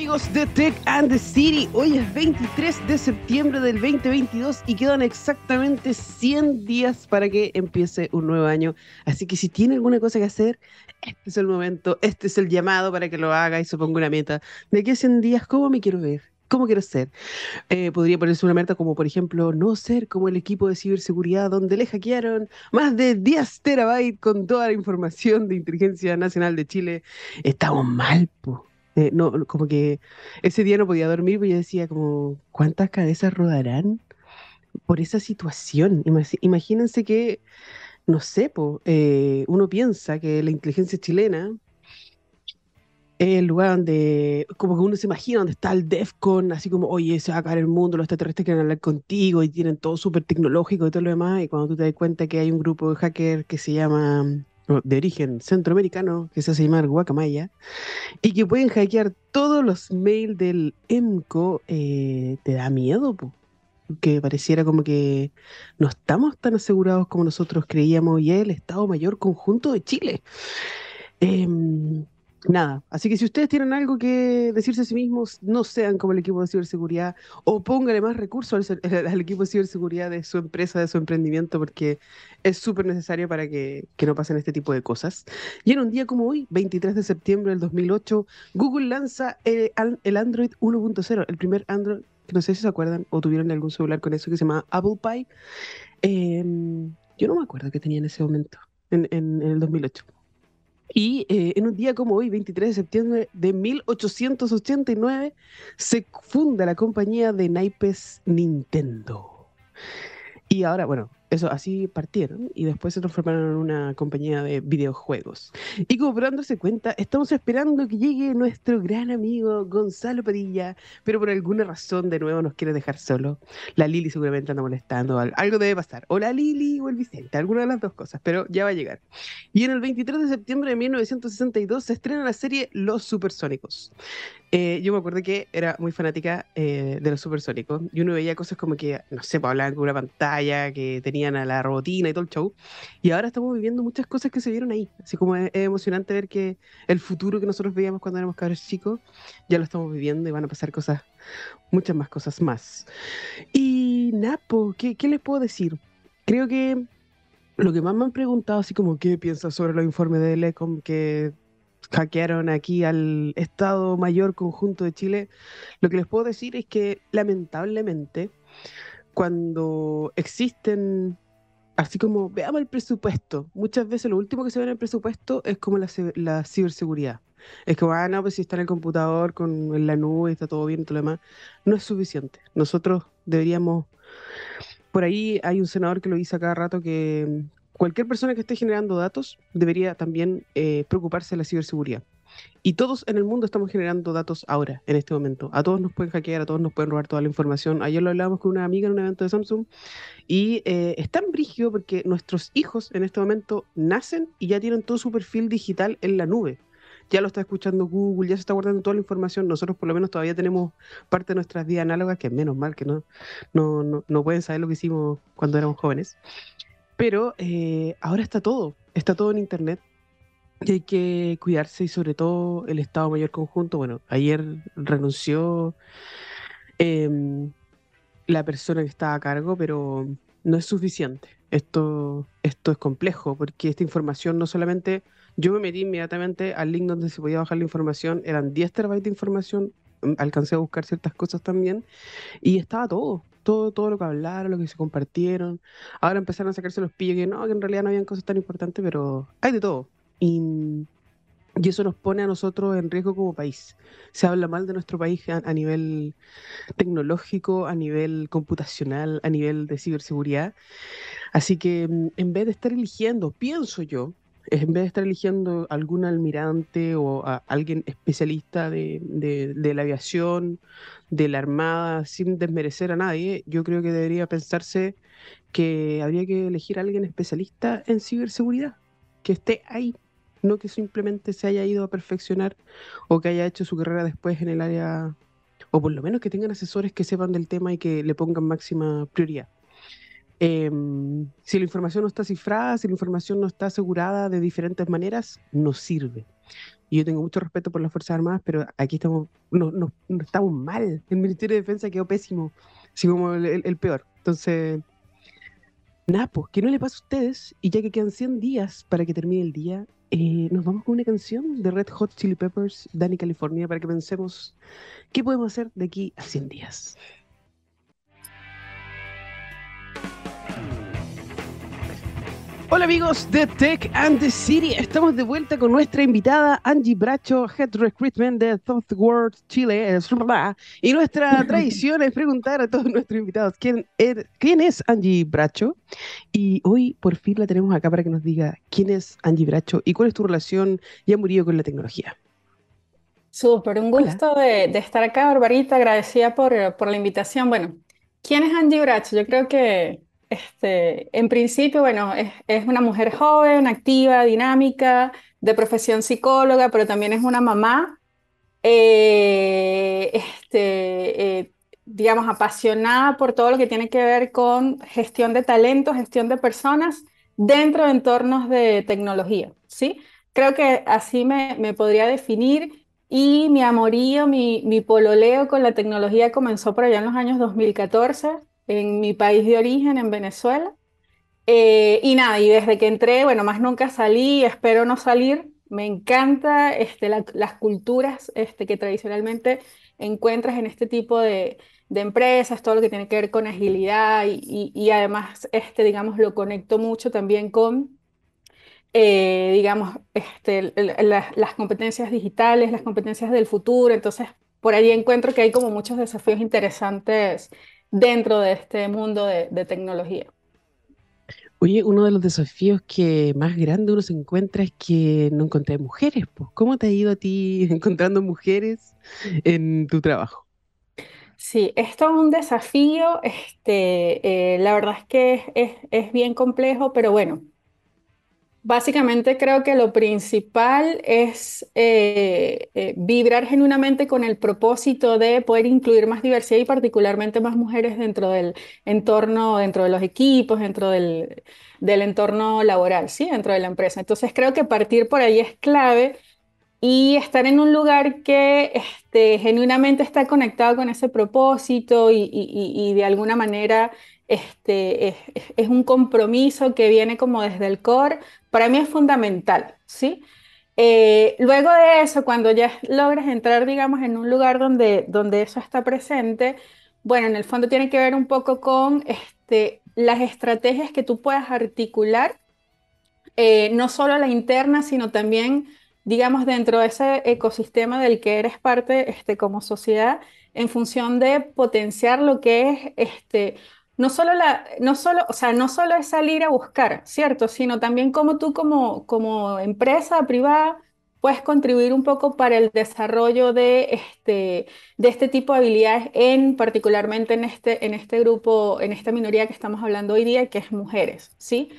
amigos de Tech and the City. Hoy es 23 de septiembre del 2022 y quedan exactamente 100 días para que empiece un nuevo año. Así que si tiene alguna cosa que hacer, este es el momento, este es el llamado para que lo haga y se ponga una meta. ¿De qué 100 días? ¿Cómo me quiero ver? ¿Cómo quiero ser? Eh, podría ponerse una meta como, por ejemplo, no ser como el equipo de ciberseguridad donde le hackearon más de 10 terabytes con toda la información de Inteligencia Nacional de Chile. Estamos mal, po. Eh, no, como que ese día no podía dormir, porque yo decía como, ¿cuántas cabezas rodarán por esa situación? Imagínense que, no sé, eh, uno piensa que la inteligencia chilena es el lugar donde, como que uno se imagina donde está el DEFCON, así como, oye, se va a caer el mundo, los extraterrestres quieren hablar contigo y tienen todo súper tecnológico y todo lo demás, y cuando tú te das cuenta que hay un grupo de hackers que se llama de origen centroamericano que se hace llamar Guacamaya y que pueden hackear todos los mails del EMCO, eh, te da miedo, que pareciera como que no estamos tan asegurados como nosotros creíamos y es el Estado Mayor Conjunto de Chile. Em, nada, así que si ustedes tienen algo que decirse a sí mismos, no sean como el equipo de ciberseguridad o póngale más recursos al, equipo de ciberseguridad de su empresa, de su emprendimiento, porque es súper necesario para que, no pasen este tipo de cosas. Y en un día como hoy, 23 de septiembre del 2008, Google lanza el, Android 1.0, el primer Android, que no sé si se acuerdan o tuvieron algún celular con eso que se llama Apple Pie. Em, yo no me acuerdo qué tenía en ese momento, en, en el 2008. Y eh, en un día como hoy, 23 de septiembre de 1889, se funda la compañía de naipes Nintendo. Y ahora, bueno, eso, así partieron y después se transformaron en una compañía de videojuegos. Y como dándose cuenta, estamos esperando que llegue nuestro gran amigo Gonzalo Padilla, pero por alguna razón de nuevo nos quiere dejar solo. La Lili seguramente anda molestando, algo debe pasar. O la Lili o el Vicente, alguna de las dos cosas, pero ya va a llegar. Y en el 23 de septiembre de 1962 se estrena la serie Los Supersónicos. Eh, yo me acuerdo que era muy fanática eh, de los supersónicos y uno veía cosas como que, no sé, pues, hablaban con una pantalla, que a la robotina y todo el show. Y ahora estamos viviendo muchas cosas que se vieron ahí. Así como es, emocionante ver que el futuro que nosotros veíamos cuando éramos cabros chicos, ya lo estamos viviendo y van a pasar cosas, muchas más cosas más. Y Napo, ¿qué, qué les puedo decir? Creo que lo que más me han preguntado, así como, ¿qué piensas sobre los informes de ELECOM que hackearon aquí al Estado Mayor Conjunto de Chile, lo que les puedo decir es que lamentablemente cuando existen, así como veamos el presupuesto, muchas veces lo último que se ve en el presupuesto es como la, la ciberseguridad. Es como, ah, no, pues si está en el computador, con en la nube, está todo bien, todo lo demás. No es suficiente. Nosotros deberíamos. Por ahí hay un senador que lo dice cada rato que cualquier persona que esté generando datos debería también eh, preocuparse de la ciberseguridad. Y todos en el mundo estamos generando datos ahora, en este momento. A todos nos pueden hackear, a todos nos pueden robar toda la información. Ayer lo hablábamos con una amiga en un evento de Samsung y eh, es tan brígido porque nuestros hijos en este momento nacen y ya tienen todo su perfil digital en la nube. Ya lo está escuchando Google, ya se está guardando toda la información. Nosotros por lo menos todavía tenemos parte de nuestras vidas análogas, que menos mal que no, no, no, no pueden saber lo que hicimos cuando éramos jóvenes. Pero eh, ahora está todo, está todo en Internet y hay que cuidarse y sobre todo el Estado Mayor Conjunto. Bueno, ayer renunció em, la persona que estaba a cargo, pero no es suficiente. Esto, esto es complejo porque esta información no solamente... Yo me metí inmediatamente al link donde se podía bajar la información, eran 10 terabytes de información, mm, alcancé a buscar ciertas cosas también y estaba todo, todo, todo lo que hablaron, lo que se compartieron. Ahora empezaron a sacarse los pillos que no, que en realidad no habían cosas tan importantes, pero hay de todo. Y, eso nos pone a nosotros en riesgo como país. Se habla mal de nuestro país a, nivel tecnológico, a nivel computacional, a nivel de ciberseguridad. Así que mm, en vez de estar eligiendo, pienso yo, en vez de estar eligiendo algún almirante o a alguien especialista de, de, la aviación, de la armada, sin desmerecer a nadie, yo creo que debería pensarse que habría que elegir a alguien especialista en ciberseguridad, que esté ahí, no que simplemente se haya ido a perfeccionar o que haya hecho su carrera después en el área, o por lo menos que tengan asesores que sepan del tema y que le pongan máxima prioridad. Em, si la información no está cifrada, si la información no está asegurada de diferentes maneras, no sirve. y yo tengo mucho respeto por las Fuerzas Armadas, pero aquí estamos, no, no, estamos mal. El Ministerio de Defensa quedó pésimo, así como el, peor. Entonces, Napo, pues, que no le pasa a ustedes, y ya que quedan 100 días para que termine el día, eh, nos vamos con una canción de Red Hot Chili Peppers, Danny California, para que pensemos qué podemos hacer de aquí a 100 días. Hola amigos de Tech and the City, estamos de vuelta con nuestra invitada Angie Bracho, Head Recruitment de World Chile. Y nuestra tradición es preguntar a todos nuestros invitados quién, er, quién es Angie Bracho. Y hoy por fin la tenemos acá para que nos diga quién es Angie Bracho y cuál es tu relación ya murió con la tecnología. Súper, un gusto de, estar acá, Barbarita, agradecida por, por la invitación. Bueno, ¿quién es Angie Bracho? Yo creo que este, en principio, bueno, es, una mujer joven, activa, dinámica, de profesión psicóloga, pero también es una mamá, eh, este, eh, digamos, apasionada por todo lo que tiene que ver con gestión de talentos, gestión de personas dentro de entornos de tecnología, ¿sí? Creo que así me, podría definir y mi amorío, mi, mi pololeo con la tecnología comenzó por allá en los años 2014 en mi país de origen, en Venezuela. Eh, y nada, y desde que entré, bueno, más nunca salí, espero no salir. Me encanta este, las culturas este, que tradicionalmente encuentras en este tipo de, de, empresas, todo lo que tiene que ver con agilidad y, y, además, este, digamos, lo conecto mucho también con, eh, digamos, este, las competencias digitales, las competencias del futuro. Entonces, por ahí encuentro que hay como muchos desafíos interesantes dentro de este mundo de, tecnología. Oye, uno de los desafíos que más grande uno se encuentra es que no encontré mujeres. Pues. ¿Cómo te ha ido a ti encontrando mujeres en tu trabajo? Sí, esto es un desafío. Este, eh, la verdad es que es, es bien complejo, pero bueno, Básicamente creo que lo principal es eh, eh, vibrar genuinamente con el propósito de poder incluir más diversidad y particularmente más mujeres dentro del entorno, dentro de los equipos, dentro del, entorno laboral, ¿sí? dentro de la empresa. Entonces creo que partir por ahí es clave y estar en un lugar que este, genuinamente está conectado con ese propósito y, y de alguna manera este, es, un compromiso que viene como desde el core, para mí es fundamental, ¿sí? Eh, luego de eso, cuando ya logres entrar, digamos, en un lugar donde, donde eso está presente, bueno, en el fondo tiene que ver un poco con este, las estrategias que tú puedas articular, eh, no solo la interna, sino también, digamos, dentro de ese ecosistema del que eres parte este, como sociedad, en función de potenciar lo que es este, no solo, la, no, solo, o sea, no solo es salir a buscar, ¿cierto? Sino también cómo tú como, como empresa privada puedes contribuir un poco para el desarrollo de este, de este tipo de habilidades, en, particularmente en este, en este grupo, en esta minoría que estamos hablando hoy día, que es mujeres, ¿sí?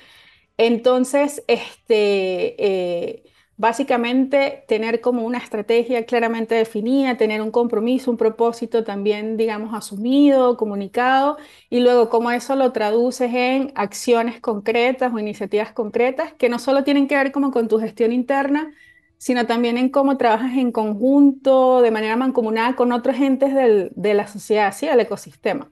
Entonces, este, eh, Básicamente, tener como una estrategia claramente definida, tener un compromiso, un propósito también, digamos, asumido, comunicado, y luego cómo eso lo traduces en acciones concretas o iniciativas concretas que no solo tienen que ver como con tu gestión interna, sino también en cómo trabajas en conjunto, de manera mancomunada con otros entes de la sociedad, ¿sí? del ecosistema.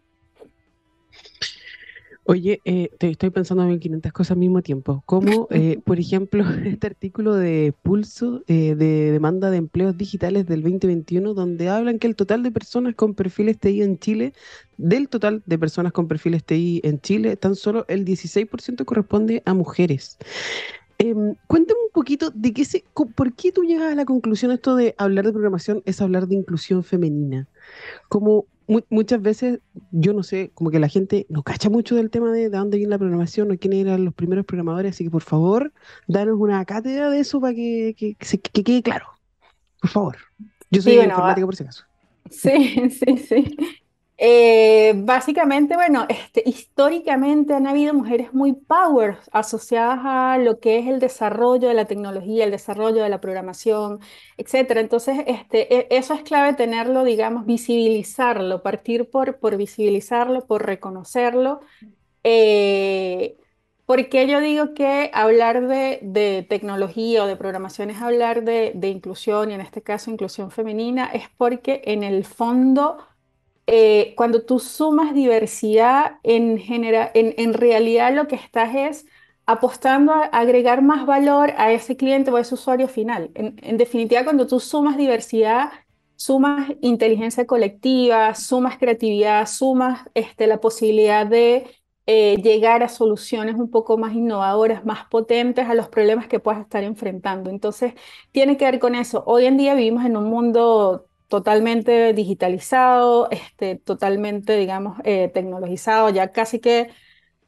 Oye, eh, te estoy pensando en 500 cosas al mismo tiempo, como eh, por ejemplo este artículo de Pulso eh, de demanda de empleos digitales del 2021, donde hablan que el total de personas con perfiles TI en Chile, del total de personas con perfiles TI en Chile, tan solo el 16% corresponde a mujeres. Em, cuéntame un poquito de qué se, por qué tú llegas a la conclusión esto de hablar de programación es hablar de inclusión femenina. Como muchas veces, yo no sé, como que la gente no cacha mucho del tema de, de dónde viene la programación o quiénes eran los primeros programadores, así que por favor, danos una cátedra de eso para que, que, que quede claro. Por favor. Yo soy informática por si acaso. Sí, sí, sí. Eh, básicamente, bueno, este, históricamente han habido mujeres muy power asociadas a lo que es el desarrollo de la tecnología, el desarrollo de la programación, etcétera. Entonces, este, e, eso es clave tenerlo, digamos, visibilizarlo, partir por, por visibilizarlo, por reconocerlo. Eh, ¿Por qué yo digo que hablar de, tecnología o de programación es hablar de, inclusión y en este caso inclusión femenina? Es porque en el fondo, eh, cuando tú sumas diversidad, en, en, realidad lo que estás es apostando a agregar más valor a ese cliente o a ese usuario final. En, en definitiva, cuando tú sumas diversidad, sumas inteligencia colectiva, sumas creatividad, sumas este, la posibilidad de eh, llegar a soluciones un poco más innovadoras, más potentes a los problemas que puedas estar enfrentando. Entonces, tiene que ver con eso. Hoy en día vivimos en un mundo totalmente digitalizado, este, totalmente, digamos, eh, tecnologizado, ya casi que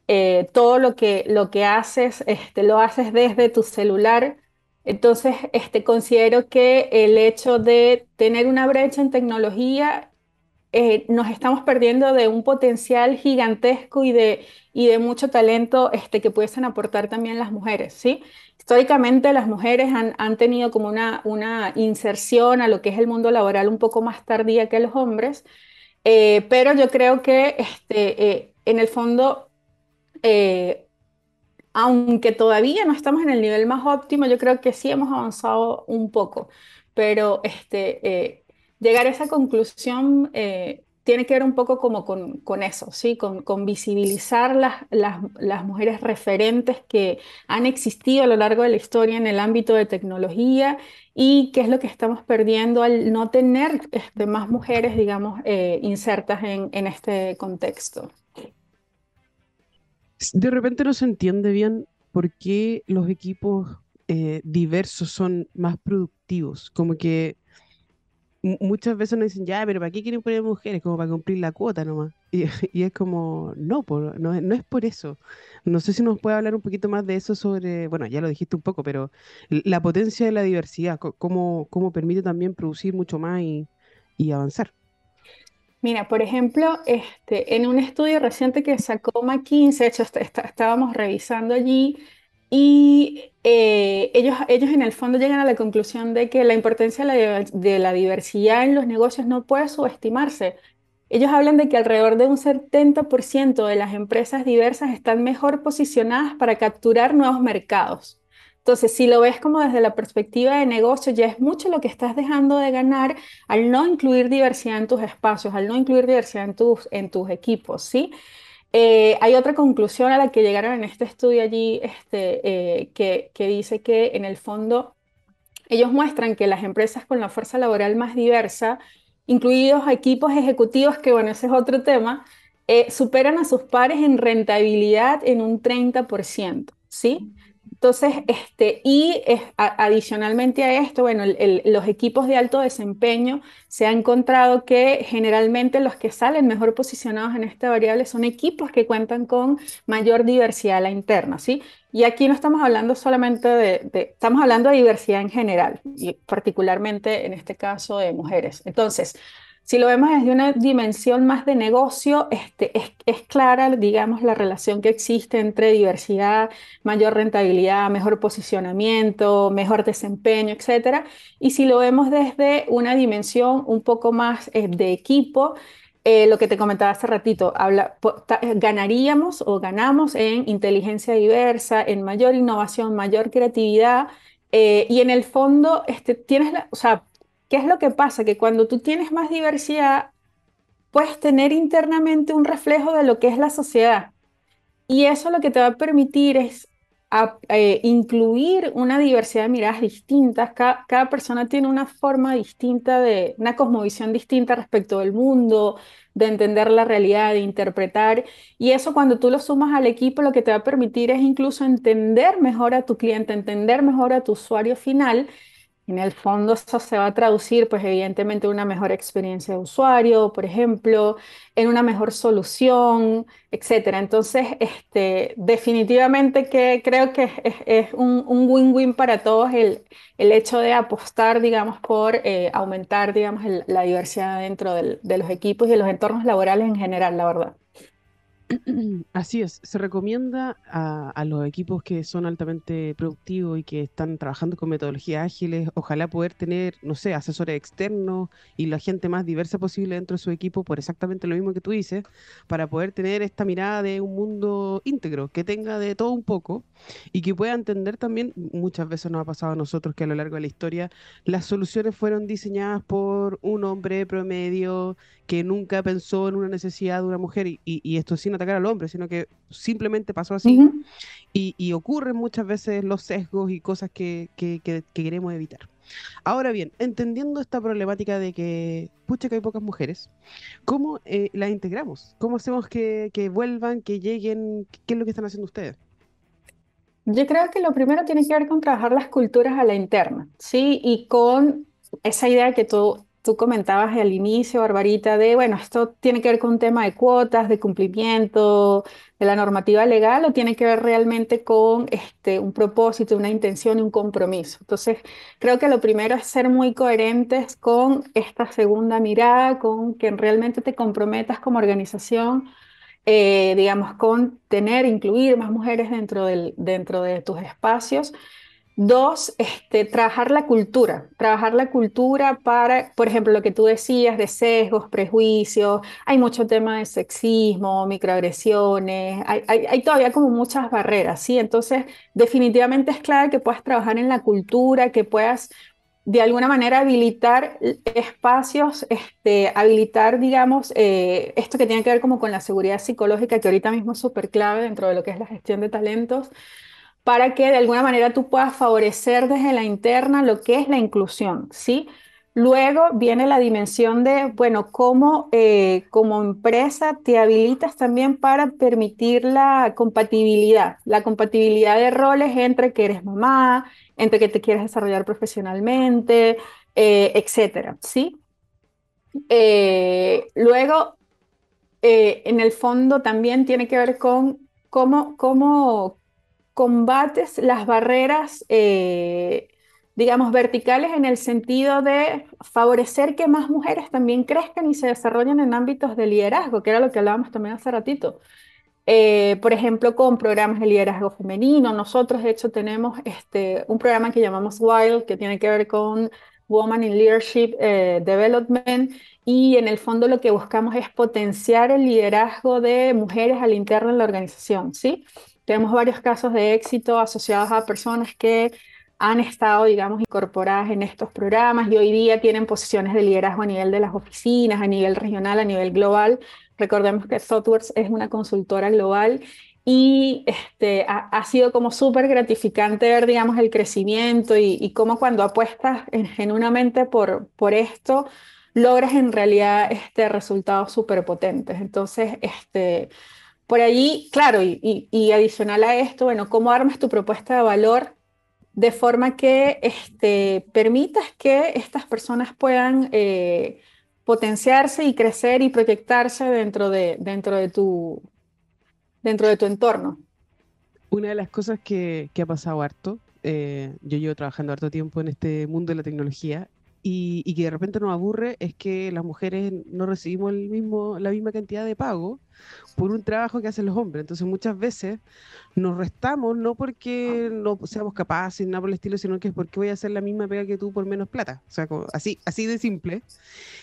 eh, todo lo que, lo que haces, este, lo haces desde tu celular. Entonces, este, considero que el hecho de tener una brecha en tecnología eh, nos estamos perdiendo de un potencial gigantesco y de, y de mucho talento este, que pudiesen aportar también las mujeres, ¿sí? Históricamente las mujeres han, han, tenido como una, una inserción a lo que es el mundo laboral un poco más tardía que los hombres, eh, pero yo creo que este, eh, en el fondo, aunque todavía no estamos en el nivel más óptimo, yo creo que sí hemos avanzado un poco, pero este, llegar a esa conclusión eh, tiene que ver un poco como con, eso, ¿sí? Con, visibilizar las, las, mujeres referentes que han existido a lo largo de la historia en el ámbito de tecnología y qué es lo que estamos perdiendo al no tener este, más mujeres, digamos, eh, insertas en, este contexto. De repente no se entiende bien por qué los equipos eh, diversos son más productivos, como que muchas veces nos dicen, ya, pero ¿para qué quieren poner mujeres? Como para cumplir la cuota nomás. Y, y es como, no, por, no, no, es por eso. No sé si nos puede hablar un poquito más de eso sobre, bueno, ya lo dijiste un poco, pero la potencia de la diversidad, cómo, cómo permite también producir mucho más y, y avanzar. Mira, por ejemplo, este, en un estudio reciente que sacó McKinsey, hecho estábamos revisando allí y eh, ellos, ellos en el fondo llegan a la conclusión de que la importancia de la, diversidad en los negocios no puede subestimarse. Ellos hablan de que alrededor de un 70% de las empresas diversas están mejor posicionadas para capturar nuevos mercados. Entonces, si lo ves como desde la perspectiva de negocio, ya es mucho lo que estás dejando de ganar al no incluir diversidad en tus espacios, al no incluir diversidad en tus, en tus equipos, ¿sí? Eh, hay otra conclusión a la que llegaron en este estudio allí este, eh, que, dice que en el fondo ellos muestran que las empresas con la fuerza laboral más diversa, incluidos equipos ejecutivos, que bueno, ese es otro tema, eh, superan a sus pares en rentabilidad en un 30%, ¿sí? Entonces, este, y adicionalmente a esto, bueno, los equipos de alto desempeño se ha encontrado que generalmente los que salen mejor posicionados en esta variable son equipos que cuentan con mayor diversidad a la interna, ¿sí? Y aquí no estamos hablando solamente de, estamos hablando de diversidad en general, y particularmente en este caso de mujeres. Entonces, si lo vemos desde una dimensión más de negocio, este, es, clara, digamos, la relación que existe entre diversidad, mayor rentabilidad, mejor posicionamiento, mejor desempeño, etc. Y si lo vemos desde una dimensión un poco más eh, de equipo, eh, lo que te comentaba hace ratito, habla, ganaríamos o ganamos en inteligencia diversa, en mayor innovación, mayor creatividad. Eh, y en el fondo, este, tienes la, o sea, ¿Qué es lo que pasa? Que cuando tú tienes más diversidad, puedes tener internamente un reflejo de lo que es la sociedad. Y eso lo que te va a permitir es eh, incluir una diversidad de miradas distintas. Cada, persona tiene una forma distinta de, una cosmovisión distinta respecto del mundo, de entender la realidad, de interpretar. Y eso cuando tú lo sumas al equipo, lo que te va a permitir es incluso entender mejor a tu cliente, entender mejor a tu usuario final en el fondo eso se va a traducir, pues evidentemente, en una mejor experiencia de usuario, por ejemplo, en una mejor solución, etcétera. Entonces, este, definitivamente que creo que es, un win-win para todos el, el, hecho de apostar, digamos, por eh, aumentar, digamos, la diversidad dentro de los equipos y de los entornos laborales en general, la verdad. Así es, se recomienda a, los equipos que son altamente productivos y que están trabajando con metodologías ágiles, ojalá poder tener, no sé, asesores externos y la gente más diversa posible dentro de su equipo por exactamente lo mismo que tú dices, para poder tener esta mirada de un mundo íntegro, que tenga de todo un poco y que pueda entender también, muchas veces nos ha pasado a nosotros que a lo largo de la historia las soluciones fueron diseñadas por un hombre promedio que nunca pensó en una necesidad de una mujer y, y esto sin atacar al hombre, sino que simplemente pasó así. y, ocurren muchas veces los sesgos y cosas que, queremos evitar. Ahora bien, entendiendo esta problemática de que, pucha, que hay pocas mujeres, ¿cómo eh, las integramos? ¿Cómo hacemos que, que vuelvan, que lleguen? ¿Qué es lo que están haciendo ustedes? Yo creo que lo primero tiene que ver con trabajar las culturas a la interna, ¿sí? Y con esa idea que tú tú comentabas al inicio, Barbarita, de, bueno, esto tiene que ver con un tema de cuotas, de cumplimiento, de la normativa legal, o tiene que ver realmente con este, un propósito, una intención y un compromiso. Entonces, creo que lo primero es ser muy coherentes con esta segunda mirada, con que realmente te comprometas como organización. Eh, digamos, con tener, incluir más mujeres dentro, del, dentro de tus espacios Dos, este, trabajar la cultura, trabajar la cultura para, por ejemplo, lo que tú decías de sesgos, prejuicios, hay mucho tema de sexismo, microagresiones, hay, todavía como muchas barreras, ¿sí? Entonces, definitivamente es clave que puedas trabajar en la cultura, que puedas de alguna manera habilitar espacios, este, habilitar, digamos, eh, esto que tiene que ver como con la seguridad psicológica, que ahorita mismo es súper clave dentro de lo que es la gestión de talentos para que de alguna manera tú puedas favorecer desde la interna lo que es la inclusión, ¿sí? Luego viene la dimensión de, bueno, cómo eh, como empresa te habilitas también para permitir la compatibilidad, la compatibilidad de roles entre que eres mamá, entre que te quieres desarrollar profesionalmente, eh, etcétera, ¿sí? Eh, luego, en el fondo también tiene que ver con cómo, cómo, combates las barreras, eh, digamos, verticales en el sentido de favorecer que más mujeres también crezcan y se desarrollen en ámbitos de liderazgo, que era lo que hablábamos también hace ratito. Eh, por ejemplo, con programas de liderazgo femenino. Nosotros, de hecho, tenemos este, un programa que llamamos WILD, que tiene que ver con Woman in Leadership eh, Development, y en el fondo lo que buscamos es potenciar el liderazgo de mujeres al interno de la organización, ¿sí? Tenemos varios casos de éxito asociados a personas que han estado, digamos, incorporadas en estos programas y hoy día tienen posiciones de liderazgo a nivel de las oficinas, a nivel regional, a nivel global. Recordemos que Thoughtworks es una consultora global y este, ha, sido como súper gratificante ver, digamos, el crecimiento y, cómo cuando apuestas genuinamente por, por esto, logras en realidad este, resultados súper potentes. Entonces, este, por allí, claro, y, adicional a esto, bueno, ¿cómo armas tu propuesta de valor de forma que este, permitas que estas personas puedan eh, potenciarse y crecer y proyectarse dentro de, dentro de, tu, dentro de tu entorno? Una de las cosas que, ha pasado harto, eh, yo llevo trabajando harto tiempo en este mundo de la tecnología y, y, que de repente nos aburre es que las mujeres no recibimos el mismo, la misma cantidad de pago por un trabajo que hacen los hombres. Entonces muchas veces nos restamos no porque no seamos capaces, nada por el estilo, sino que es porque voy a hacer la misma pega que tú por menos plata. O sea, así, así de simple.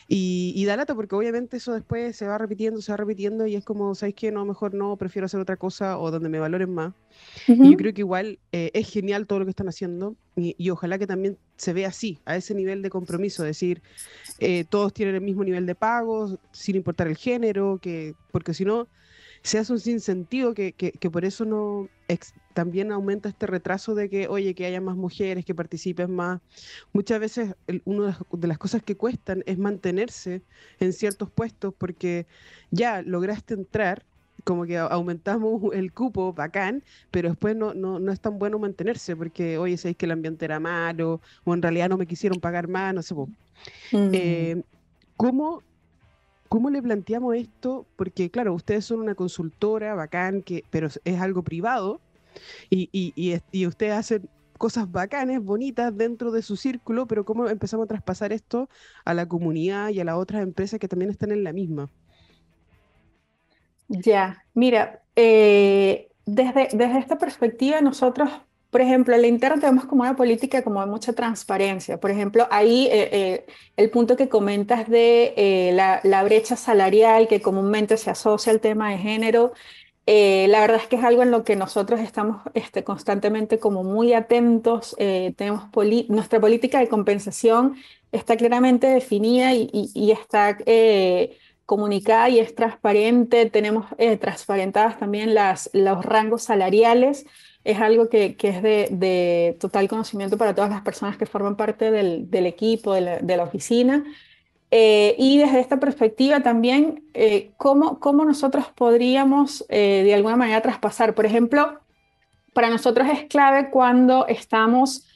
Y, y da lata porque obviamente eso después se va repitiendo, se va repitiendo y es como, ¿sabes qué? No, mejor no, prefiero hacer otra cosa o donde me valoren más. Y yo creo que igual eh, es genial todo lo que están haciendo y, y, ojalá que también se vea así, a ese nivel de compromiso, decir, eh, todos tienen el mismo nivel de pagos, sin importar el género, que porque si no, se hace un sinsentido que, que, que por eso no también aumenta este retraso de que, oye, que haya más mujeres, que participen más. Muchas veces una de las cosas que cuestan es mantenerse en ciertos puestos porque ya lograste entrar, como que aumentamos el cupo, bacán, pero después no, no, no es tan bueno mantenerse porque, oye, sabéis que el ambiente era malo o en realidad no me quisieron pagar más, no sé. Eh, ¿Cómo ¿Cómo le planteamos esto? Porque, claro, ustedes son una consultora bacán, que, pero es algo privado y, y, y, ustedes hacen cosas bacanes, bonitas dentro de su círculo, pero ¿cómo empezamos a traspasar esto a la comunidad y a las otras empresas que también están en la misma? Ya, mira, eh, desde, desde esta perspectiva nosotros por ejemplo, en la interna tenemos como una política como de mucha transparencia. Por ejemplo, ahí eh, eh, el punto que comentas de eh, la, brecha salarial que comúnmente se asocia al tema de género, la verdad es que es algo en lo que nosotros estamos este, constantemente como muy atentos. tenemos nuestra política de compensación está claramente definida y, y está comunicada y es transparente. Tenemos transparentadas también las, los rangos salariales es algo que, es de, total conocimiento para todas las personas que forman parte del, equipo, de la, oficina. Eh, y desde esta perspectiva también, eh, ¿cómo, nosotros podríamos eh, de alguna manera traspasar? Por ejemplo, para nosotros es clave cuando estamos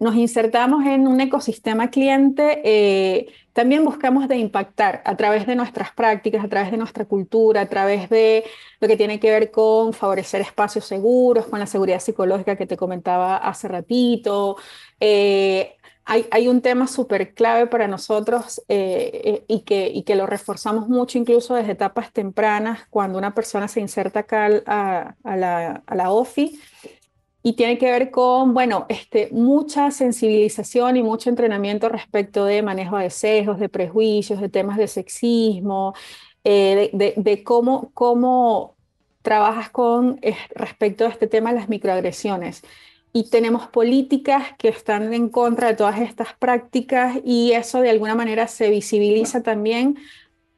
nos insertamos en un ecosistema cliente, eh, también buscamos de impactar a través de nuestras prácticas, a través de nuestra cultura, a través de lo que tiene que ver con favorecer espacios seguros, con la seguridad psicológica que te comentaba hace ratito. Eh, hay, un tema súper clave para nosotros eh, y, que, y que lo reforzamos mucho incluso desde etapas tempranas cuando una persona se inserta acá a, a la, a la OFI y tiene que ver con, bueno, este, mucha sensibilización y mucho entrenamiento respecto de manejo de sesgos, de prejuicios, de temas de sexismo, eh, de, cómo, cómo trabajas con eh, respecto a este tema de las microagresiones. Y tenemos políticas que están en contra de todas estas prácticas y eso de alguna manera se visibiliza también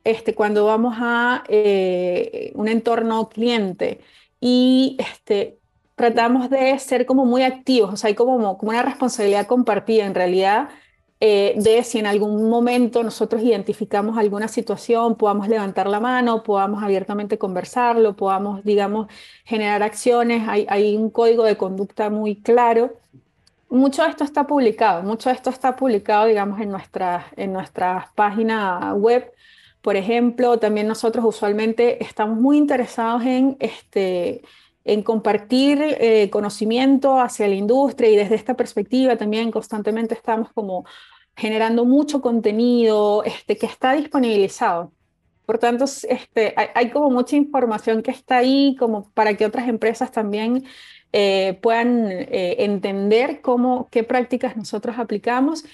este, cuando vamos a eh, un entorno cliente. Y este, tratamos de ser como muy activos, o sea, hay como, como una responsabilidad compartida en realidad eh, de si en algún momento nosotros identificamos alguna situación, podamos levantar la mano, podamos abiertamente conversarlo, podamos, digamos, generar acciones, hay, hay un código de conducta muy claro. Mucho de esto está publicado, mucho de esto está publicado, digamos, en nuestra, en nuestra página web. Por ejemplo, también nosotros usualmente estamos muy interesados en este, en compartir eh, conocimiento hacia la industria y desde esta perspectiva también constantemente estamos como generando mucho contenido este, que está disponibilizado. Por tanto, este, hay, como mucha información que está ahí como para que otras empresas también eh, puedan eh, entender cómo, qué prácticas nosotros aplicamos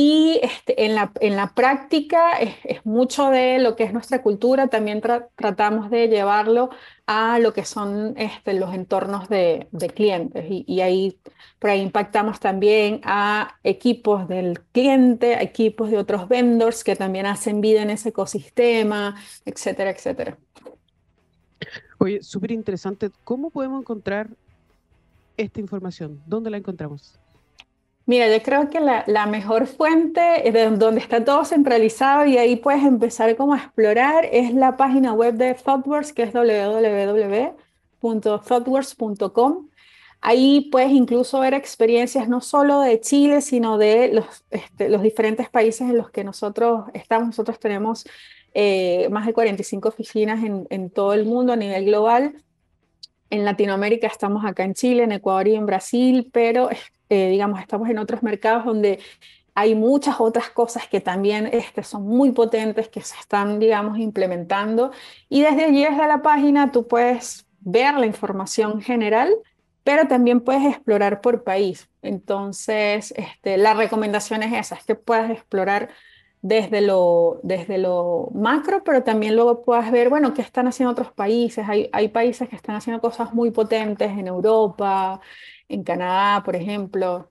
y este, en, la, en la práctica es, mucho de lo que es nuestra cultura, también tratamos de llevarlo a lo que son este, los entornos de, clientes y, ahí, por ahí impactamos también a equipos del cliente, a equipos de otros vendors que también hacen vida en ese ecosistema, etcétera, etcétera. Oye, súper interesante. ¿Cómo podemos encontrar esta información? ¿Dónde la encontramos? Mira, yo creo que la, mejor fuente de donde está todo centralizado y ahí puedes empezar como a explorar es la página web de ThoughtWorks, que es www.thoughtworks.com. Ahí puedes incluso ver experiencias no solo de Chile, sino de los, este, los diferentes países en los que nosotros estamos. Nosotros tenemos eh, más de 45 oficinas en, en todo el mundo a nivel global. En Latinoamérica estamos acá en Chile, en Ecuador y en Brasil, pero eh, digamos, estamos en otros mercados donde hay muchas otras cosas que también este, son muy potentes, que se están, digamos, implementando. Y desde allí, desde la página, tú puedes ver la información general, pero también puedes explorar por país. Entonces, este, la recomendación es esa, es que puedas explorar desde lo, desde lo macro, pero también luego puedas ver, bueno, qué están haciendo otros países. Hay, hay países que están haciendo cosas muy potentes en Europa, en Canadá, por ejemplo.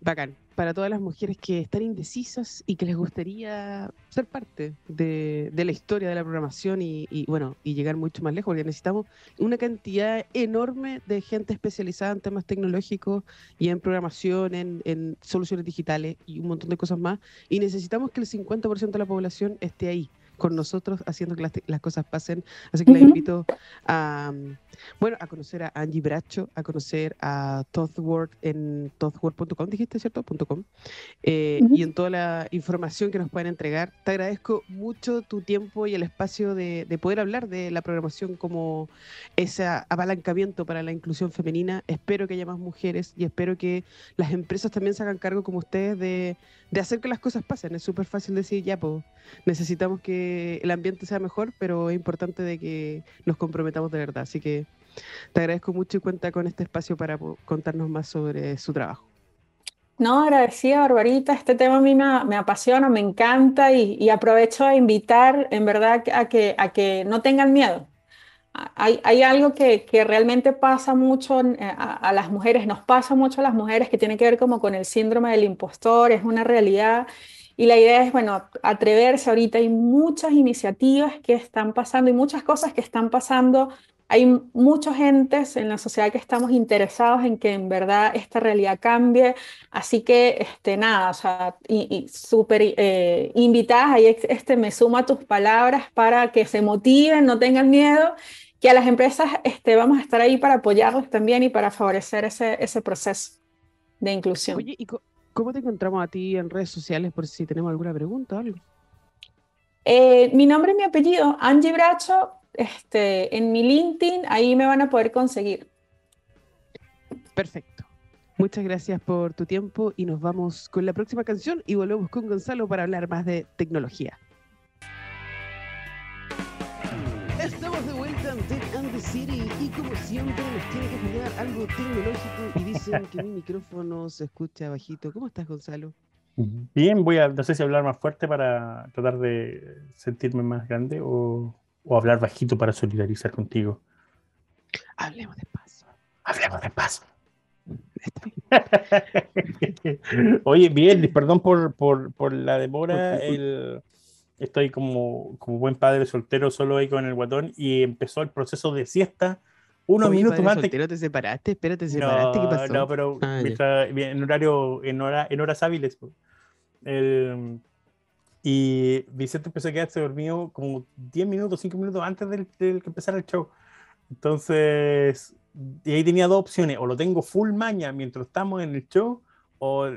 Bacán. Para todas las mujeres que están indecisas y que les gustaría ser parte de, la historia de la programación y, bueno, y llegar mucho más lejos, porque necesitamos una cantidad enorme de gente especializada en temas tecnológicos y en programación, en, soluciones digitales y un montón de cosas más. Y necesitamos que el 50% de la población esté ahí con nosotros haciendo que las, cosas pasen. Así que les invito a, bueno, a conocer a Angie Bracho, a conocer a Tothword en tothword.com, dijiste, ¿cierto? .com, eh, Y en toda la información que nos pueden entregar. Te agradezco mucho tu tiempo y el espacio de, poder hablar de la programación como ese apalancamiento para la inclusión femenina. Espero que haya más mujeres y espero que las empresas también se hagan cargo como ustedes de, de hacer que las cosas pasen. Es súper fácil decir, ya, pues, necesitamos que el ambiente sea mejor, pero es importante de que nos comprometamos de verdad. Así que te agradezco mucho y cuenta con este espacio para contarnos más sobre su trabajo. No, agradecida, Barbarita. Este tema a mí me, apasiona, me encanta y, aprovecho a invitar, en verdad, a que no tengan miedo. Hay, algo que, que, realmente pasa mucho eh, a, a, las mujeres, nos pasa mucho a las mujeres, que tiene que ver como con el síndrome del impostor, es una realidad. Y la idea es, bueno, atreverse ahorita. Hay muchas iniciativas que están pasando y muchas cosas que están pasando hay muchos entes en la sociedad que estamos interesados en que en verdad esta realidad cambie, así que este, nada, o sea, y, súper eh, invitadas, ahí este, me sumo a tus palabras para que se motiven, no tengan miedo, que a las empresas este, vamos a estar ahí para apoyarlos también y para favorecer ese, ese proceso de inclusión. Oye, ¿y cómo te encontramos a ti en redes sociales por si tenemos alguna pregunta o algo? Eh, mi nombre y mi apellido, Angie Bracho, este, en mi LinkedIn, ahí me van a poder conseguir. Perfecto. Muchas gracias por tu tiempo y nos vamos con la próxima canción y volvemos con Gonzalo para hablar más de tecnología. Estamos de vuelta en Tech and the City y como siempre nos tiene que fallar algo tecnológico y dicen que mi micrófono se escucha bajito. ¿Cómo estás, Gonzalo? Bien, voy a, no sé si hablar más fuerte para tratar de sentirme más grande o o hablar bajito para solidarizar contigo? Hablemos de paso. Hablemos de paso. Oye, bien, perdón por, por, por la demora. El, estoy como, como buen padre soltero solo ahí con el guatón y empezó el proceso de siesta unos minutos antes. Soltero, ¿Te separaste? Espérate, ¿te separaste? ¿Qué pasó? No, pero ah, en horario, en, hora, en horas hábiles. El, y Vicente empezó a quedarse dormido como 10 minutos, 5 minutos antes del, que empezara el show. Entonces, y ahí tenía dos opciones, o lo tengo full maña mientras estamos en el show, o,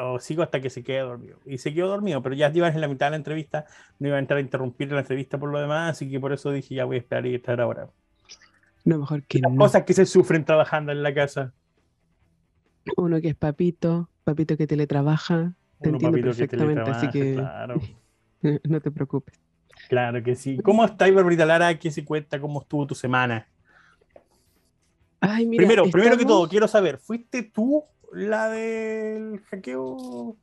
o, sigo hasta que se quede dormido. Y se quedó dormido, pero ya iba en la mitad de la entrevista, no iba a entrar a interrumpir la entrevista por lo demás, así que por eso dije, ya voy a esperar y estar ahora. No, mejor que Las cosas que se sufren trabajando en la casa. Uno que es papito, papito que teletrabaja, te entiendo perfectamente, así que no te preocupes. Claro que sí. ¿Cómo está Barbarita Lara? ¿Qué se cuenta? ¿Cómo estuvo tu semana? Ay, mira, primero, primero que todo, quiero saber, ¿fuiste tú la del hackeo?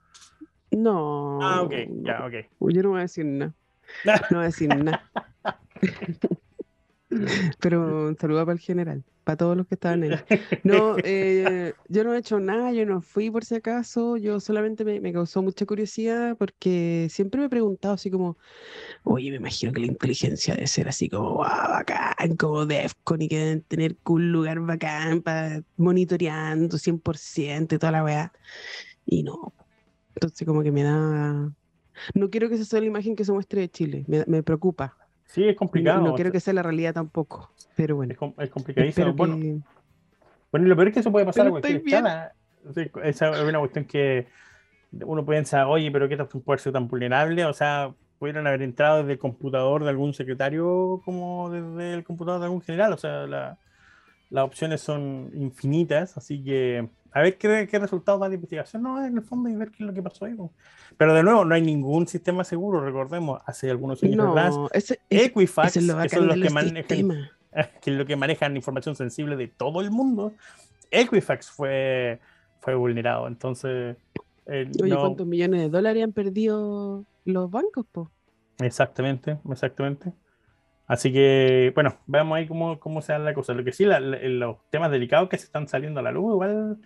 No. Ah, ok, ya, ok. Yo no voy a decir nada. No voy a decir nada. Pero un saludo para el general, para todos los que estaban ahí. No, eh, yo no he hecho nada, yo no fui por si acaso, yo solamente me, causó mucha curiosidad porque siempre me he preguntado así como, oye, me imagino que la inteligencia debe ser así como, wow, bacán, como Defcon y que deben tener un lugar bacán para monitoreando 100% y toda la weá. Y no, entonces como que me da... No quiero que esa sea la imagen que se muestre de Chile, me, me preocupa. Sí, es complicado. No, quiero que sea la realidad tampoco, pero bueno. Es, complicadísimo. Bueno, bueno, lo peor es que eso puede pasar a cualquier escala. esa es una cuestión que uno piensa, oye, pero ¿qué puede ser tan vulnerable? O sea, pudieron haber entrado desde el computador de algún secretario como desde el computador de algún general. O sea, las opciones son infinitas, así que a ver qué, qué resultados da la investigación, no, en el fondo y ver qué es lo que pasó ahí. Pero de nuevo, no hay ningún sistema seguro, recordemos, hace algunos años atrás, Equifax, es que son los que manejan, que es lo que manejan información sensible de todo el mundo, Equifax fue, fue vulnerado, entonces... Eh, Oye, ¿cuántos millones de dólares han perdido los bancos, po? Exactamente, exactamente. Así que, bueno, veamos ahí cómo, cómo se da la cosa. Lo que sí, los temas delicados que se están saliendo a la luz, igual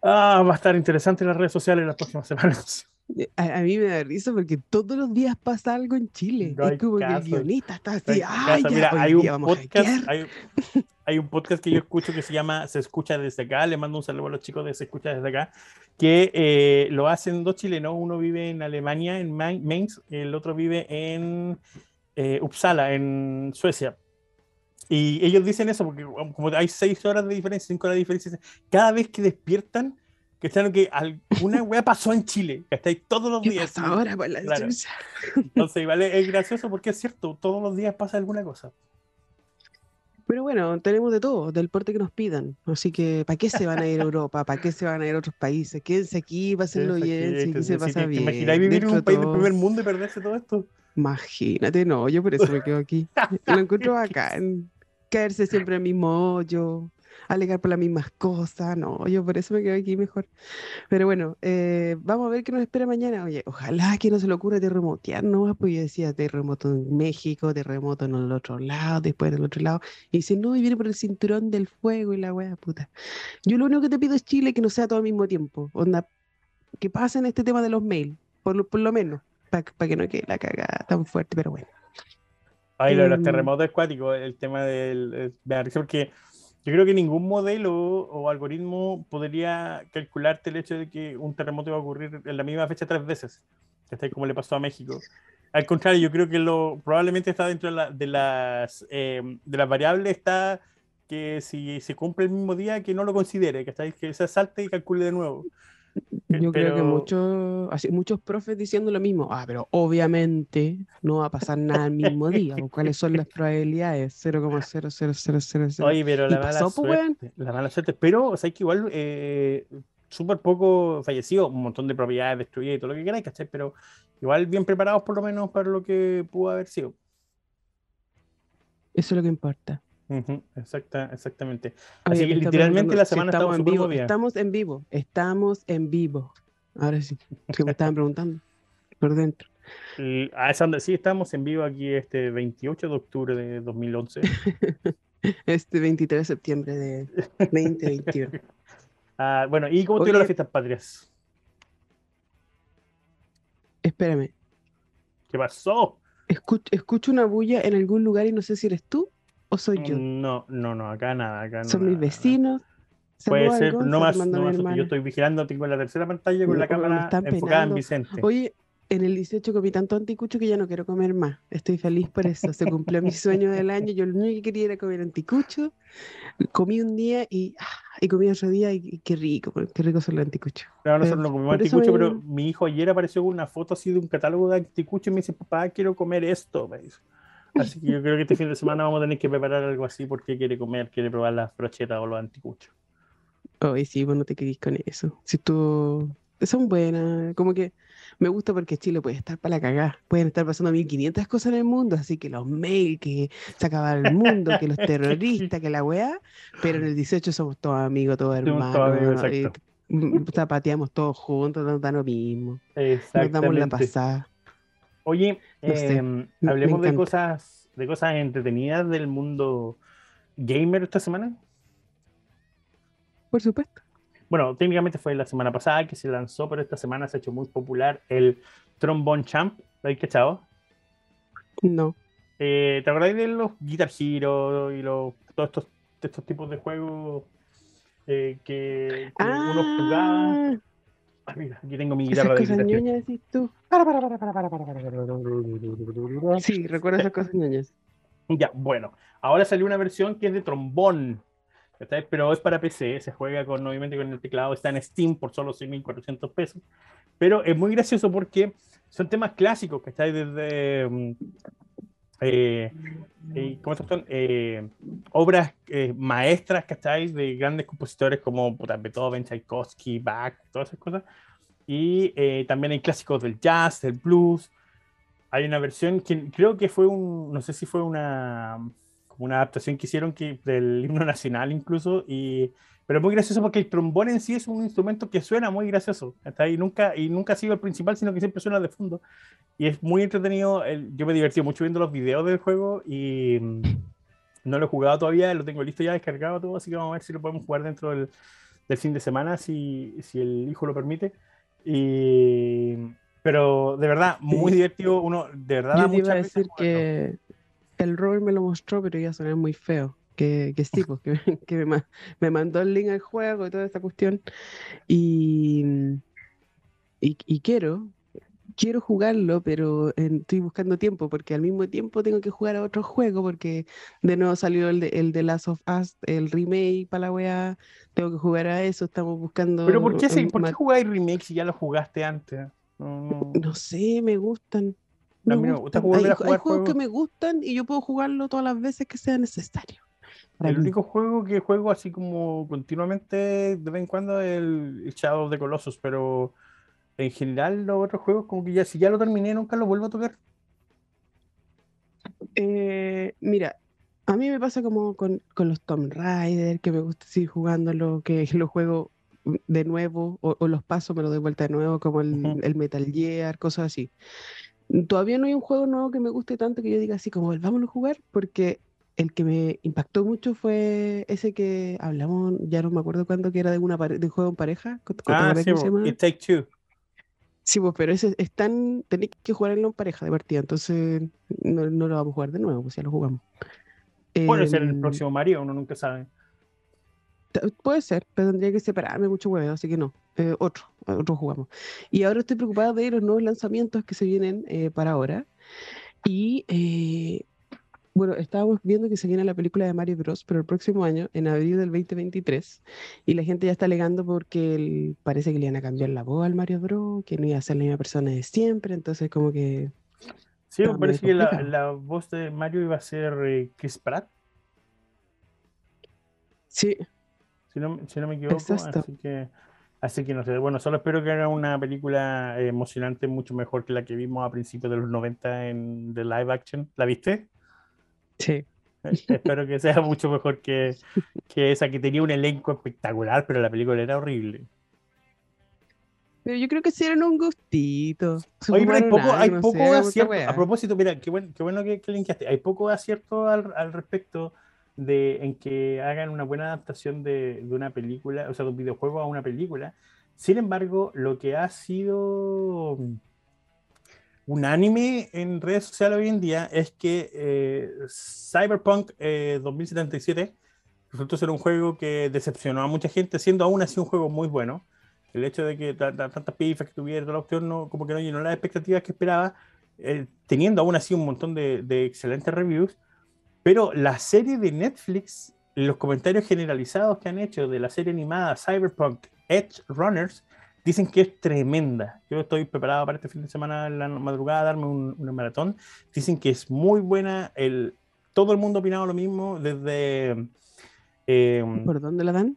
ah, va a estar interesante en las redes sociales las próximas semanas. Eh, a, mí me da risa porque todos los días pasa algo en Chile. es como que el guionista está así. Ay, Mira, hay, un podcast, hay, un podcast que yo escucho que se llama Se Escucha Desde Acá. Le mando un saludo a los chicos de Se Escucha Desde Acá. Que eh, lo hacen dos chilenos. Uno vive en Alemania, en Mainz. El otro vive en eh, Uppsala, en Suecia. Y ellos dicen eso porque como hay seis horas de diferencia, cinco horas de diferencia, cada vez que despiertan, que están que alguna wea pasó en Chile, que estáis todos los días. ahora por la Entonces, vale, es gracioso porque es cierto, todos los días pasa alguna cosa. Pero bueno, tenemos de todo, del porte que nos pidan. Así que, ¿para qué se van a ir a Europa? ¿Para qué se van a ir a otros países? Quédense aquí, pásenlo bien, si se pasa bien. ¿Te imagináis vivir en un país del primer mundo y perderse todo esto? Imagínate, no, yo por eso me quedo aquí. Lo encuentro bacán. Caerse siempre en el mismo hoyo, alegar por las mismas cosas. No, yo por eso me quedo aquí mejor. Pero bueno, eh, vamos a ver qué nos espera mañana. Oye, ojalá que no se le ocurra terremotear nomás, pues yo decía terremoto en México, terremoto en el otro lado, después en el otro lado. Y si no, vivir por el cinturón del fuego y la wea puta. Yo lo único que te pido es Chile que no sea todo al mismo tiempo. Onda, que pasen este tema de los mails, por lo, por lo menos, para que no quede la cagada tan fuerte, pero bueno. Ay, lo de los em, terremotos acuáticos, el tema del. Porque yo creo que ningún modelo o algoritmo podría calcularte el hecho de que un terremoto va a ocurrir en la misma fecha tres veces, como le pasó a México. Al contrario, yo creo que lo probablemente está dentro de, las, em, de las variables, está que si se cumple el mismo día, que no lo considere, que, que se salte y calcule de nuevo. Yo creo que muchos, así, muchos profes diciendo lo mismo. Ah, pero obviamente no va a pasar nada el mismo día. ¿Cuáles son las probabilidades? 0,00000. Oye, pero la mala, suerte, la mala suerte. Pero, o sea, que igual eh, súper poco fallecido, un montón de propiedades destruidas y todo lo que queráis, ¿cachai? Pero igual bien preparados por lo menos para lo que pudo haber sido. Eso es lo que importa exacta, exactamente. Así que literalmente la semana estamos, en vivo. Estamos en vivo, estamos en vivo. Ahora sí, que me estaban preguntando por dentro. a esa onda, sí, estamos en vivo aquí este 28 de octubre de 2011. este 23 de septiembre de 2021. ah, bueno, ¿y cómo tuvieron las fiestas patrias? Espérame. ¿Qué pasó? escucho una bulla en algún lugar y no sé si eres tú ¿O soy yo? No, no, no, acá nada. Acá Son mis vecinos. Puede ser, no más, no más yo estoy vigilando, tengo la tercera pantalla con la cámara enfocada en Vicente. Oye, en el 18 comí tanto anticucho que ya no quiero comer más. Estoy feliz por eso. Se cumplió mi sueño del año. Yo lo único que quería era comer anticucho. Comí un día y, ah, y comí otro día y, qué rico, qué rico son los anticuchos. No, nosotros no comimos anticucho, pero mi hijo ayer apareció con una foto así de un catálogo de anticucho y me dice, papá, quiero comer esto. Me dice. Así que yo creo que este fin de semana vamos a tener que preparar algo así porque quiere comer, quiere probar las brochetas o los anticuchos. Ay, sí, vos no te quedís con eso. Si tú. Son buenas, como que me gusta porque Chile puede estar para la cagada. Pueden estar pasando 1500 cosas en el mundo, así que los mails, que se acaba el mundo, que los terroristas, que la weá. Pero en el 18 somos todos amigos, todos hermanos. Todos amigos, zapateamos todos juntos, nos da lo mismo. Nos damos la pasada. Oye, em, hablemos de cosas, de cosas entretenidas del mundo gamer esta semana. Por supuesto. Bueno, técnicamente fue la semana pasada que se lanzó, pero esta semana se ha hecho muy popular el Trombone Champ. ¿Lo habéis cachado? No. Eh, ¿Te acordáis de los Guitar Hero y los, todos estos, estos tipos de juegos eh, que, uno jugaba? Ah, mira, aquí tengo mi guitarra esas cosas ñoñas decís tú. Para, para, para, para, para, para, para, para. Sí, recuerdo esas cosas ñoñas. Ya, bueno. Ahora salió una versión que es de trombón. Pero es para PC, se juega con, obviamente con el teclado, está en Steam por solo 6.400 pesos. Pero es muy gracioso porque son temas clásicos, que está Desde mm, eh, eh, ¿cómo? Eh, obras eh, maestras, ¿cachai? De grandes compositores como Beethoven, Tchaikovsky, Bach, todas esas cosas. Y eh, también hay clásicos del jazz, del blues. Hay una versión que creo que fue un, no sé si fue una, como una adaptación que hicieron que, del himno nacional incluso, y pero es muy gracioso porque el trombón en sí es un instrumento que suena muy gracioso. Hasta ahí nunca, y nunca ha sido el principal, sino que siempre suena de fondo. Y es muy entretenido. yo me divertí mucho viendo los videos del juego y mm, no lo he jugado todavía, lo tengo listo ya descargado todo, así que vamos a ver si lo podemos jugar dentro del, del fin de semana, si, si, el hijo lo permite. Y, pero de verdad, muy divertido. Uno, de verdad, yo te iba a decir que el Robert me lo mostró, pero ya suena muy feo que, que sí, pues, que, me, me, mandó el link al juego y toda esta cuestión. Y, y, quiero, quiero jugarlo, pero estoy buscando tiempo, porque al mismo tiempo tengo que jugar a otro juego, porque de nuevo salió el de, el de Last of Us, el remake para la weá, tengo que jugar a eso, estamos buscando... Pero ¿por qué, ¿por qué jugáis remake si ya lo jugaste antes? No, sé, me gustan. Me hay, juegos que me gustan y yo puedo jugarlo todas las veces que sea necesario. El único juego que juego así como continuamente de vez en cuando es el, Shadow of the Colossus, pero en general los otros juegos como que ya si ya lo terminé nunca lo vuelvo a tocar. Eh, mira, a mí me pasa como con, los Tomb Raider, que me gusta seguir jugándolo, que lo juego de nuevo, o, los paso, me lo doy vuelta de nuevo, como el, el Metal Gear, cosas así. Todavía no hay un juego nuevo que me guste tanto que yo diga así como, volvámonos a jugar, porque el que me impactó mucho fue ese que hablamos, ya no me acuerdo cuándo, que era de, una de un juego en pareja. Ah, sí, It Take Two. Sí, pues, pero ese es tan, tenéis que jugarlo en pareja de partida, entonces no, no, lo vamos a jugar de nuevo, pues ya lo jugamos. Puede ser el em, próximo Mario, uno nunca sabe. Puede ser, pero tendría que separarme mucho huevo, así que no. Eh, otro, otro jugamos. Y ahora estoy preocupada de los nuevos lanzamientos que se vienen eh, para ahora. Y eh, bueno, estábamos viendo que se viene la película de Mario Bros, pero el próximo año, en abril del 2023, y la gente ya está alegando porque parece que le iban a cambiar la voz al Mario Bros, que no iba a ser la misma persona de siempre, entonces como que... Sí, me parece que la, la, voz de Mario iba a ser Chris Pratt. Sí, si no, si no me equivoco. Así que, así que no sé. Bueno, solo espero que haga una película emocionante mucho mejor que la que vimos a principios de los 90 en The Live Action. ¿La viste? Sí. Eh, espero que sea mucho mejor que, que esa que tenía un elenco espectacular, pero la película era horrible. Pero yo creo que sí eran un gustito. Oye, pero hay poco, hay poco acierto. A propósito, mira, qué bueno, qué bueno que, que linkeaste. Hay poco acierto al, al respecto de, en que hagan una buena adaptación de, de, una película, o sea, de un videojuego a una película. Sin embargo, lo que ha sido un anime en redes sociales hoy en día es que eh, Cyberpunk 2077 eh, resultó ser un juego que decepcionó a mucha gente, siendo aún así un juego muy bueno. El hecho de que tantas pifas que tuviera, toda la opción, no, como que no llenó las expectativas que esperaba, eh, teniendo aún así un montón de excelentes reviews. Pero la serie de Netflix, los comentarios generalizados que han hecho de la serie animada Cyberpunk Edge Runners, dicen que es tremenda. Yo estoy preparado para este fin de semana en la madrugada a darme un, maratón. Dicen que es muy buena. El, todo el mundo ha opinado lo mismo desde... Em, ¿Por dónde la dan?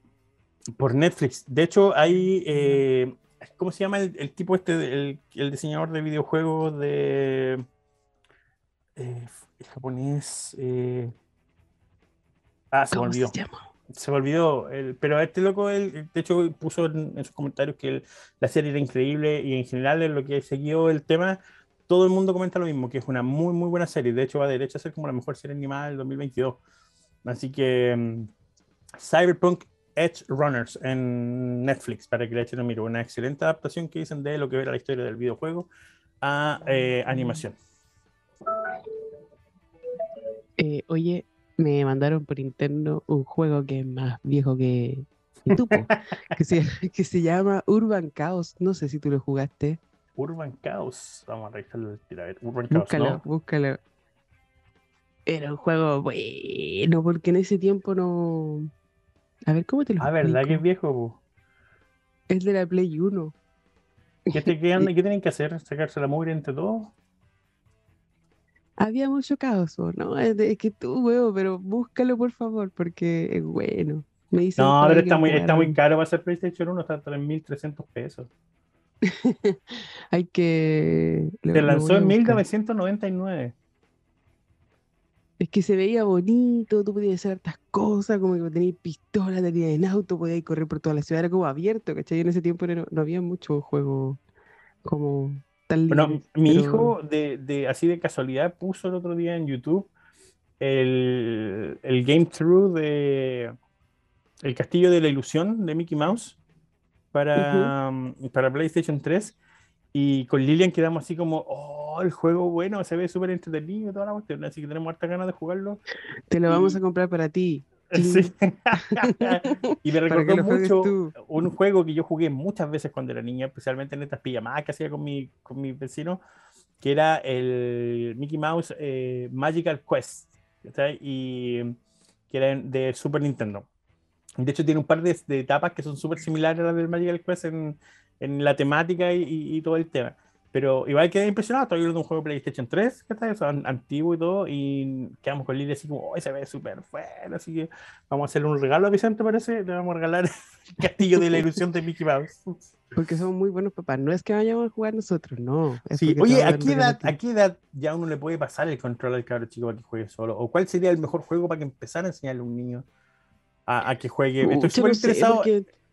Por Netflix. De hecho, hay... Eh, ¿Cómo se llama el, tipo este, el, el, diseñador de videojuegos de... Eh, el japonés. Eh, ah, se me olvidó. Se, me olvidó. El... Pero este loco, él, de hecho, puso en, sus comentarios que la serie era increíble y en general en lo que siguió el tema, todo el mundo comenta lo mismo, que es una muy, muy buena serie. De hecho, va derecho a ser como la mejor serie animada del 2022. Así que mm, Cyberpunk Edge Runners en Netflix, para que le echen un miro. Una excelente adaptación que dicen de lo que era la historia del videojuego a eh, animación. Eh, oye, me mandaron por interno un juego que es más viejo que, tú, que, se, llama Urban Chaos. No sé si tú lo jugaste. Urban Chaos. Vamos a revisarlo. Urban Chaos. Búscalo, búscalo. Era un juego bueno, porque en ese tiempo no. A ver, ¿cómo te lo Ah, ¿verdad que es viejo? Es de la Play 1. ¿Qué, te, qué, ¿Qué tienen que hacer? ¿Sacarse la mugre entre todos? Había mucho caos, ¿no? Es, que tú, huevo, pero búscalo por favor, porque es bueno. Me no, pero está muy, está muy caro para ser PlayStation 1, está a 3.300 pesos. Hay que... Se lanzó en 1999. Es que se veía bonito, tú podías hacer estas cosas, como que tenías pistola, tenías en auto, podías correr por toda la ciudad, era como abierto, ¿cachai? En ese tiempo no, no había mucho juego como bueno, mi hijo, de, así de casualidad, puso el otro día en YouTube el, game through de El Castillo de la Ilusión de Mickey Mouse para, para PlayStation 3. Y con Lilian quedamos así como, oh, el juego bueno, se ve súper entretenido, toda la cuestión, así que tenemos harta ganas de jugarlo. Te lo vamos a comprar para ti. y me recordó mucho un juego que yo jugué muchas veces cuando era niña, especialmente en estas pijamadas que hacía con mi, con mi vecino, que era el Mickey Mouse eh, Magical Quest, y que era de Super Nintendo. De hecho, tiene un par de, etapas que son súper similares a las del Magical Quest en, en la temática y, y, todo el tema. Pero igual quedé impresionado, estoy viendo un juego de PlayStation 3, que está antiguo y todo, y quedamos con Lili así como, oh, se ve súper bueno, así que vamos a hacerle un regalo a Vicente, parece, le vamos a regalar el castillo de la ilusión de Mickey Mouse. Porque somos muy buenos papás, no es que vayamos a jugar nosotros, no. Sí, oye, ¿a qué, edad, ¿a qué edad ya uno le puede pasar el control al cabro chico para que juegue solo? ¿O cuál sería el mejor juego para que empezara a enseñarle a un niño a, que juegue? Estoy súper interesado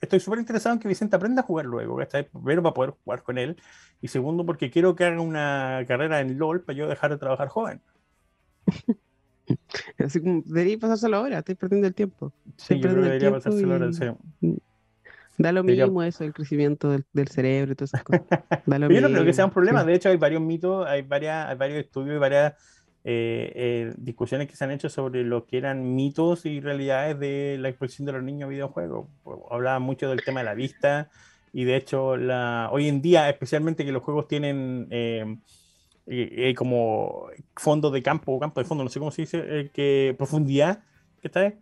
estoy súper interesado en que Vicente aprenda a jugar luego, ¿cachai? Primero para poder jugar con él y segundo porque quiero que haga una carrera en LOL para yo dejar de trabajar joven. Así como debería pasárselo ahora, estoy perdiendo el tiempo. Sí, yo debería pasárselo ahora, sí. Da lo mismo eso, el crecimiento del, cerebro y todas esas cosas. Da lo yo no creo que sea un problema, de hecho hay varios mitos, hay, varias, hay varios estudios y varias eh, eh, discusiones que se han hecho sobre lo que eran mitos y realidades de la exposición de los niños a videojuegos. Hablaban mucho del tema de la vista y de hecho la, hoy en día, especialmente que los juegos tienen eh, como fondo de campo campo de fondo, no sé cómo se dice, que profundidad, que está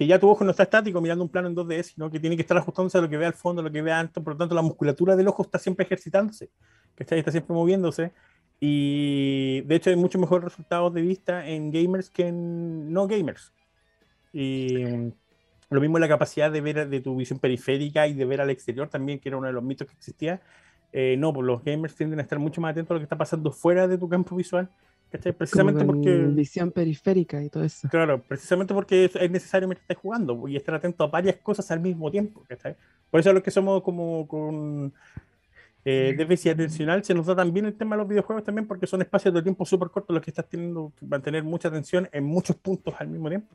que ya tu ojo no está estático mirando un plano en 2D, sino que tiene que estar ajustándose a lo que ve al fondo, a lo que ve alto, por lo tanto la musculatura del ojo está siempre ejercitándose, que está, está siempre moviéndose, y de hecho hay muchos mejores resultados de vista en gamers que en no gamers. Y lo mismo la capacidad de ver de tu visión periférica y de ver al exterior también, que era uno de los mitos que existía. Eh, no, pues los gamers tienden a estar mucho más atentos a lo que está pasando fuera de tu campo visual. Precisamente porque. Visión periférica y todo eso. Claro, precisamente porque es necesario mientras estés jugando y estar atento a varias cosas al mismo tiempo. Por eso es lo que somos como con eh, déficit atencional se nos da también el tema de los videojuegos también porque son espacios de tiempo súper cortos los que estás teniendo que mantener mucha atención en muchos puntos al mismo tiempo.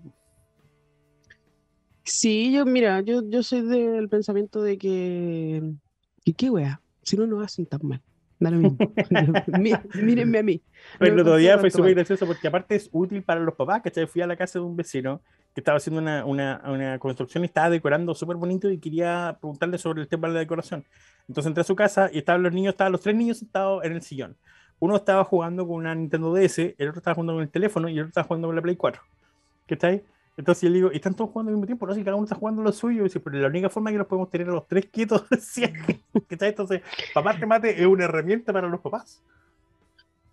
Sí, yo, mira, yo, yo soy del pensamiento de que, que qué wea, si no nos hacen tan mal. Mírenme a mí. Pero el otro día fue súper gracioso porque aparte es útil para los papás, ¿cachai? Fui a la casa de un vecino que estaba haciendo una, una, una construcción y estaba decorando súper bonito y quería preguntarle sobre el tema de la decoración. Entonces entré a su casa y estaban los niños, estaban los tres niños sentados en el sillón. Uno estaba jugando con una Nintendo DS, el otro estaba jugando con el teléfono y el otro estaba jugando con la Play 4. ¿Cachai? Entonces yo le digo, ¿y están todos jugando al mismo tiempo? No, si cada uno está jugando lo suyo. Y dice, pero la única forma que los podemos tener a los tres quietos, Entonces, papá te mate es una herramienta para los papás.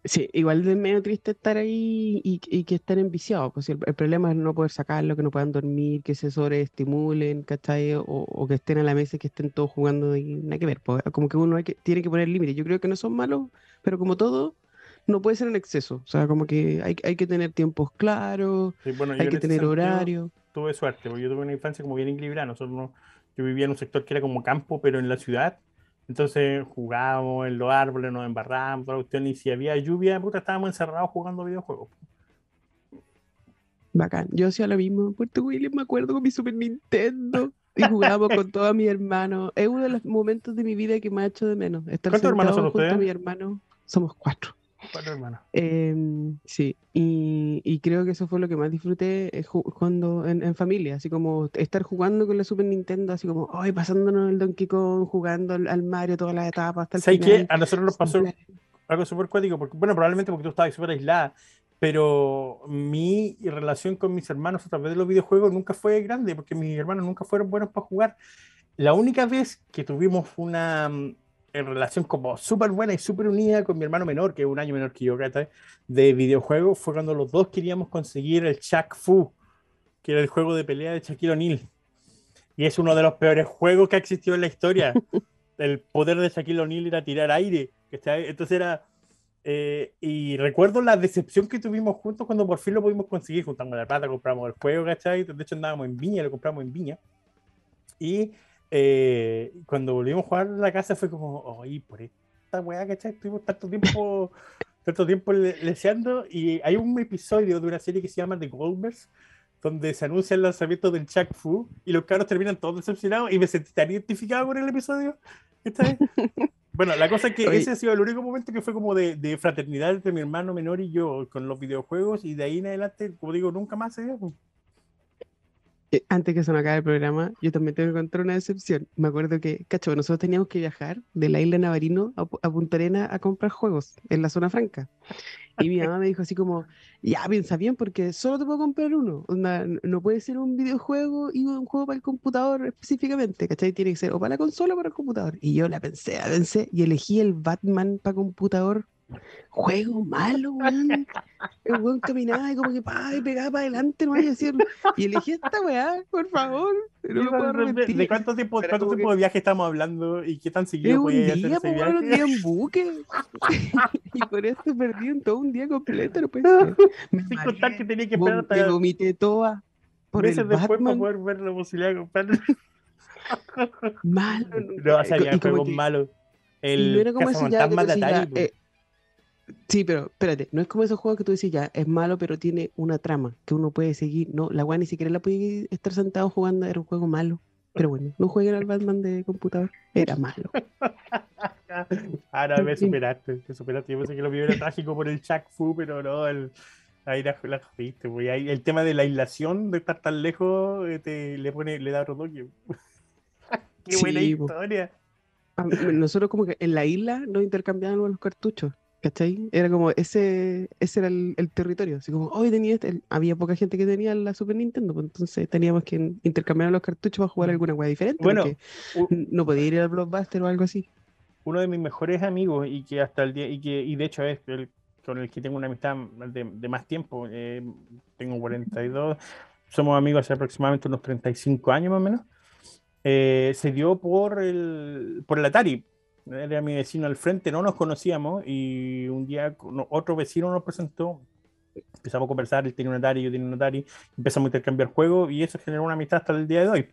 Sí, igual es medio triste estar ahí y, que estén enviciados. Pues el, problema es no poder sacarlo, que no puedan dormir, que se sobreestimulen, ¿cachai? O, o que estén a la mesa y que estén todos jugando y nada que ver. Pues, como que uno tiene que poner límites. Yo creo que no son malos, pero como todo, no puede ser en exceso. O sea, como que hay, hay que tener tiempos claros, hay que tener horario. Tuve suerte, porque yo tuve una infancia como bien equilibrada. Nosotros yo vivía en un sector que era como campo, pero en la ciudad. Entonces jugábamos en los árboles, nos embarrábamos, y si había lluvia, puta, estábamos encerrados jugando videojuegos. Bacán. Yo hacía lo mismo en Puerto William, me acuerdo con mi Super Nintendo. Y jugábamos con todos mis hermanos. Es uno de los momentos de mi vida que me ha hecho de menos. Estar ¿Cuántos hermanos son ustedes? mi hermano. Somos cuatro. Cuatro hermanos. Em, sí, y, creo que eso fue lo que más disfruté eh, cuando en, familia, así como estar jugando con la Super Nintendo, así como, ay, pasándonos el Donkey Kong, jugando al, Mario todas las etapas hasta el ¿Sabes qué? A nosotros nos pasó algo súper cuático, porque, bueno, probablemente porque tú estabas súper aislada, pero mi relación con mis hermanos a través de los videojuegos nunca fue grande, porque mis hermanos nunca fueron buenos para jugar. La única vez que tuvimos una, en relación como súper buena y súper unida con mi hermano menor, que es un año menor que yo, de videojuegos, fue cuando los dos queríamos conseguir el Shaq Fu, que era el juego de pelea de Shaquille O'Neal. Y es uno de los peores juegos que ha existido en la historia. el poder de Shaquille O'Neal era tirar aire. Entonces era... Eh, y recuerdo la decepción que tuvimos juntos cuando por fin lo pudimos conseguir. Juntamos la plata, compramos el juego, ¿cachai? De hecho andábamos en Viña, lo compramos en Viña. Y eh, cuando volvimos a jugar en la casa fue como, oye, por esta weá, ¿cachai? Estuvimos tanto tiempo, tanto tiempo leseando y hay un episodio de una serie que se llama The Goldbergs donde se anuncia el lanzamiento del Chuck Fu y los cabros terminan todos decepcionados y me sentí tan identificado con el episodio. bueno, la cosa es que ese ha sido el único momento que fue como de, de, fraternidad entre mi hermano menor y yo con los videojuegos y de ahí en adelante, como digo, nunca más se dio. Antes que se nos acabe el programa, yo también tengo que contar una decepción. Me acuerdo que, cacho, nosotros teníamos que viajar de la isla Navarino a, Punta Arena a comprar juegos en la zona franca. Y mi mamá me dijo así como, ya piensa bien porque solo te puedo comprar uno. no puede ser un videojuego y un juego para el computador específicamente, ¿cachai? Tiene que ser o para la consola o para el computador. Y yo la pensé, la pensé y elegí el Batman para computador Juego malo, weón. El weón caminaba y como que pa, y pegaba para adelante, no vaya a decir. Y elegí esta weá, por favor. No puedo ¿De cuánto tiempo, cuánto tiempo de viaje estamos hablando y qué tan seguido podía hacer ese viaje? un día en buque. y por eso perdí en todo un día completo, no puede ser. Sin contar que tenía que esperar hasta. Me vomité toda. Por meses después para poder ver la posibilidad de malo. No, o sea, ya juegos malos. El no era como ese ya, de Atari. Sí, pero espérate, no es como esos juegos que tú dices ya, es malo, pero tiene una trama que uno puede seguir. No, la weá ni siquiera la puede estar sentado jugando, era un juego malo. Pero bueno, no jueguen al Batman de computador, era malo. Ahora me superaste, me superaste. Yo pensé que lo mío era trágico por el Chuck Fu, pero no, el, ahí la, la viste, el tema de la aislación, de estar tan lejos, eh, te, le pone, le da otro toque. Qué buena historia. Nosotros como que en la isla nos intercambiábamos los cartuchos. ¿Cachai? Era como ese, ese era el, territorio. Así como, hoy tenía este, había poca gente que tenía la Super Nintendo, pues entonces teníamos que intercambiar los cartuchos para jugar alguna cosa diferente. Bueno, no podía ir al Blockbuster o algo así. Uno de mis mejores amigos y que hasta el día, y que, y de hecho es el con el que tengo una amistad de, más tiempo, eh, tengo 42, somos amigos hace aproximadamente unos 35 años más o menos, eh, se dio por el, por el Atari era mi vecino al frente, no nos conocíamos y un día otro vecino nos presentó, empezamos a conversar, él tiene un Atari, yo tenía un Atari, empezamos a intercambiar juegos y eso generó una amistad hasta el día de hoy.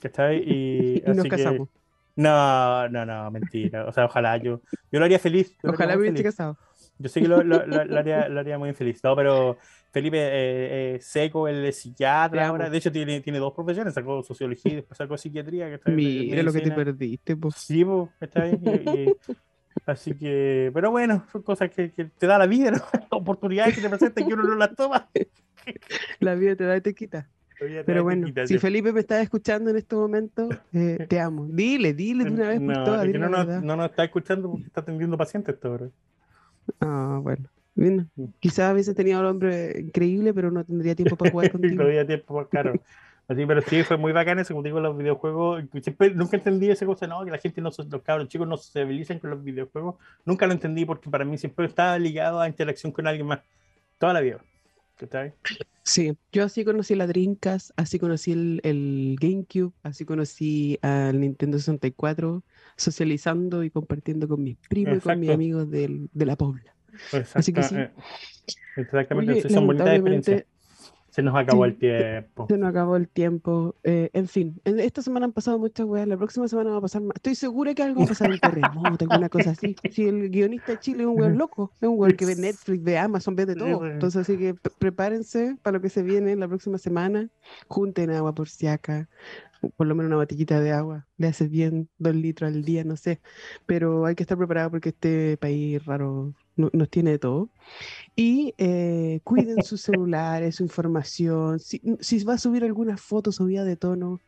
¿Cachai? Y, y nos casamos. No, no, no, mentira. O sea, ojalá yo, yo lo haría feliz. Ojalá hubiese casado. Yo sé que lo, lo, lo, haría, lo, haría, muy feliz, ¿no? Pero Felipe eh, eh, Seco, el psiquiatra ahora, de hecho tiene, tiene dos profesiones, sacó sociología y después sacó psiquiatría. Que está Mira lo que te perdiste, pues. Sí, pues, está ahí. así que, pero bueno, son cosas que, que te da la vida, ¿no? oportunidades que te presentan que uno no las toma. la vida te da y te quita. Pero bueno, si Felipe me está escuchando en este momento, eh, te amo. Dile, dile de una vez por todas. no, no, nos está escuchando porque está atendiendo pacientes todo. Ah, bueno. Bien. Mm. Quizás a veces tenía un hombre increíble, pero no tendría tiempo para jugar contigo. no había tiempo, claro. Así, pero sí, fue muy bacán eso, como digo, los videojuegos. Siempre, nunca entendí esa cosa, no, que la gente no, los cabros chicos no se civilizan con los videojuegos. Nunca lo entendí porque para mí siempre estaba ligado a interacción con alguien más. Toda la vida. ¿Qué Sí, yo así conocí la Dreamcast, así conocí el, el, GameCube, así conocí al Nintendo 64, socializando y compartiendo con mis primos y con mis amigos del, de la Pobla. Así que sí. Exactamente, son bonitas experiencias. Se nos acabó el tiempo. Se nos acabó el tiempo. Eh, en fin, esta semana han pasado muchas weas. La próxima semana va a pasar más. Estoy segura que algo va a pasar en terremoto, alguna cosa así. Si el guionista de Chile es un weón loco, es un weón que ve Netflix, ve Amazon, ve de todo. Entonces, así que prepárense para lo que se viene la próxima semana. Junten agua por si acá por lo menos una botellita de agua, le hace bien dos litros al día, no sé, pero hay que estar preparado porque este país raro nos tiene de todo. Y eh, cuiden sus celulares, su información, si, si, va a subir alguna foto subida de tono,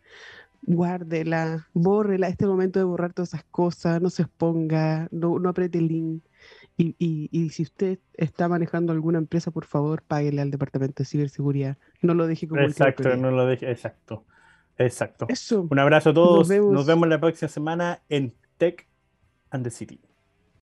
guárdela, bórrela, este momento de borrar todas esas cosas, no se exponga, no, no apriete el link. Y, y, y, si usted está manejando alguna empresa, por favor, páguele al departamento de ciberseguridad. No lo deje como Exacto, no lo deje, exacto. Exacto. Un abrazo a todos. Nos vemos. la próxima semana en Tech and the City.